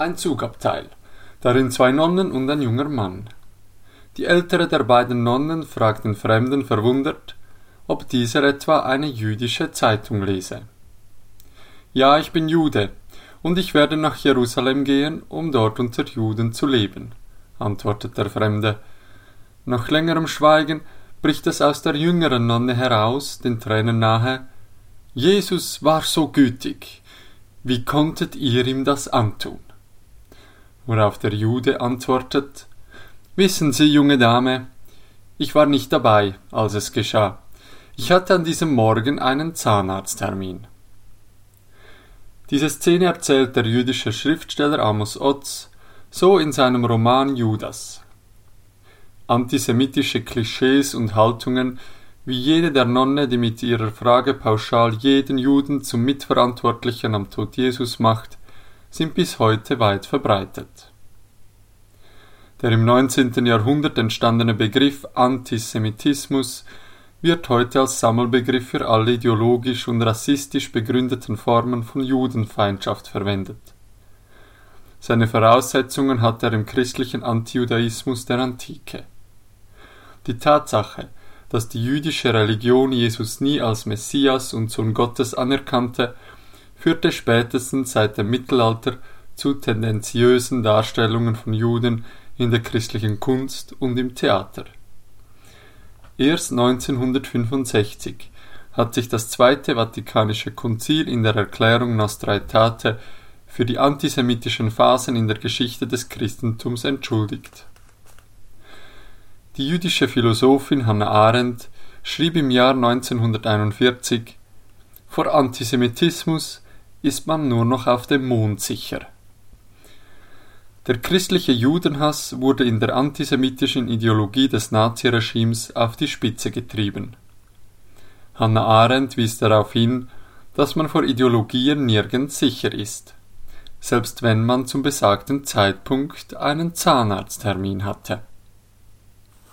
ein Zugabteil, darin zwei Nonnen und ein junger Mann. Die ältere der beiden Nonnen fragt den Fremden verwundert, ob dieser etwa eine jüdische Zeitung lese. Ja, ich bin Jude, und ich werde nach Jerusalem gehen, um dort unter Juden zu leben, antwortet der Fremde. Nach längerem Schweigen bricht es aus der jüngeren Nonne heraus, den Tränen nahe Jesus war so gütig, wie konntet ihr ihm das antun? Worauf der Jude antwortet Wissen Sie, junge Dame, ich war nicht dabei, als es geschah. Ich hatte an diesem Morgen einen Zahnarzttermin. Diese Szene erzählt der jüdische Schriftsteller Amos Oz so in seinem Roman Judas. Antisemitische Klischees und Haltungen, wie jede der Nonne, die mit ihrer Frage pauschal jeden Juden zum Mitverantwortlichen am Tod Jesus macht, sind bis heute weit verbreitet. Der im 19. Jahrhundert entstandene Begriff Antisemitismus wird heute als Sammelbegriff für alle ideologisch und rassistisch begründeten Formen von Judenfeindschaft verwendet. Seine Voraussetzungen hat er im christlichen Antijudaismus der Antike. Die Tatsache, dass die jüdische Religion Jesus nie als Messias und Sohn Gottes anerkannte, führte spätestens seit dem Mittelalter zu tendenziösen Darstellungen von Juden in der christlichen Kunst und im Theater. Erst 1965 hat sich das Zweite Vatikanische Konzil in der Erklärung Nostra Aetate für die antisemitischen Phasen in der Geschichte des Christentums entschuldigt. Die jüdische Philosophin Hannah Arendt schrieb im Jahr 1941 Vor Antisemitismus ist man nur noch auf dem Mond sicher. Der christliche Judenhass wurde in der antisemitischen Ideologie des Naziregimes auf die Spitze getrieben. Hannah Arendt wies darauf hin, dass man vor Ideologien nirgends sicher ist, selbst wenn man zum besagten Zeitpunkt einen Zahnarzttermin hatte